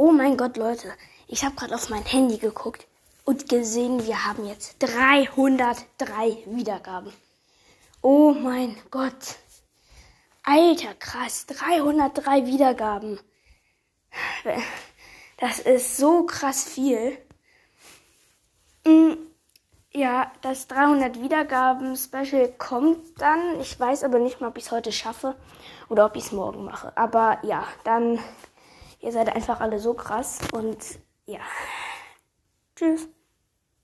Oh mein Gott, Leute. Ich habe gerade auf mein Handy geguckt und gesehen, wir haben jetzt 303 Wiedergaben. Oh mein Gott. Alter, krass. 303 Wiedergaben. Das ist so krass viel. Mm, ja, das 300 Wiedergaben Special kommt dann. Ich weiß aber nicht mal, ob ich es heute schaffe oder ob ich es morgen mache. Aber ja, dann, ihr seid einfach alle so krass und ja. Tschüss.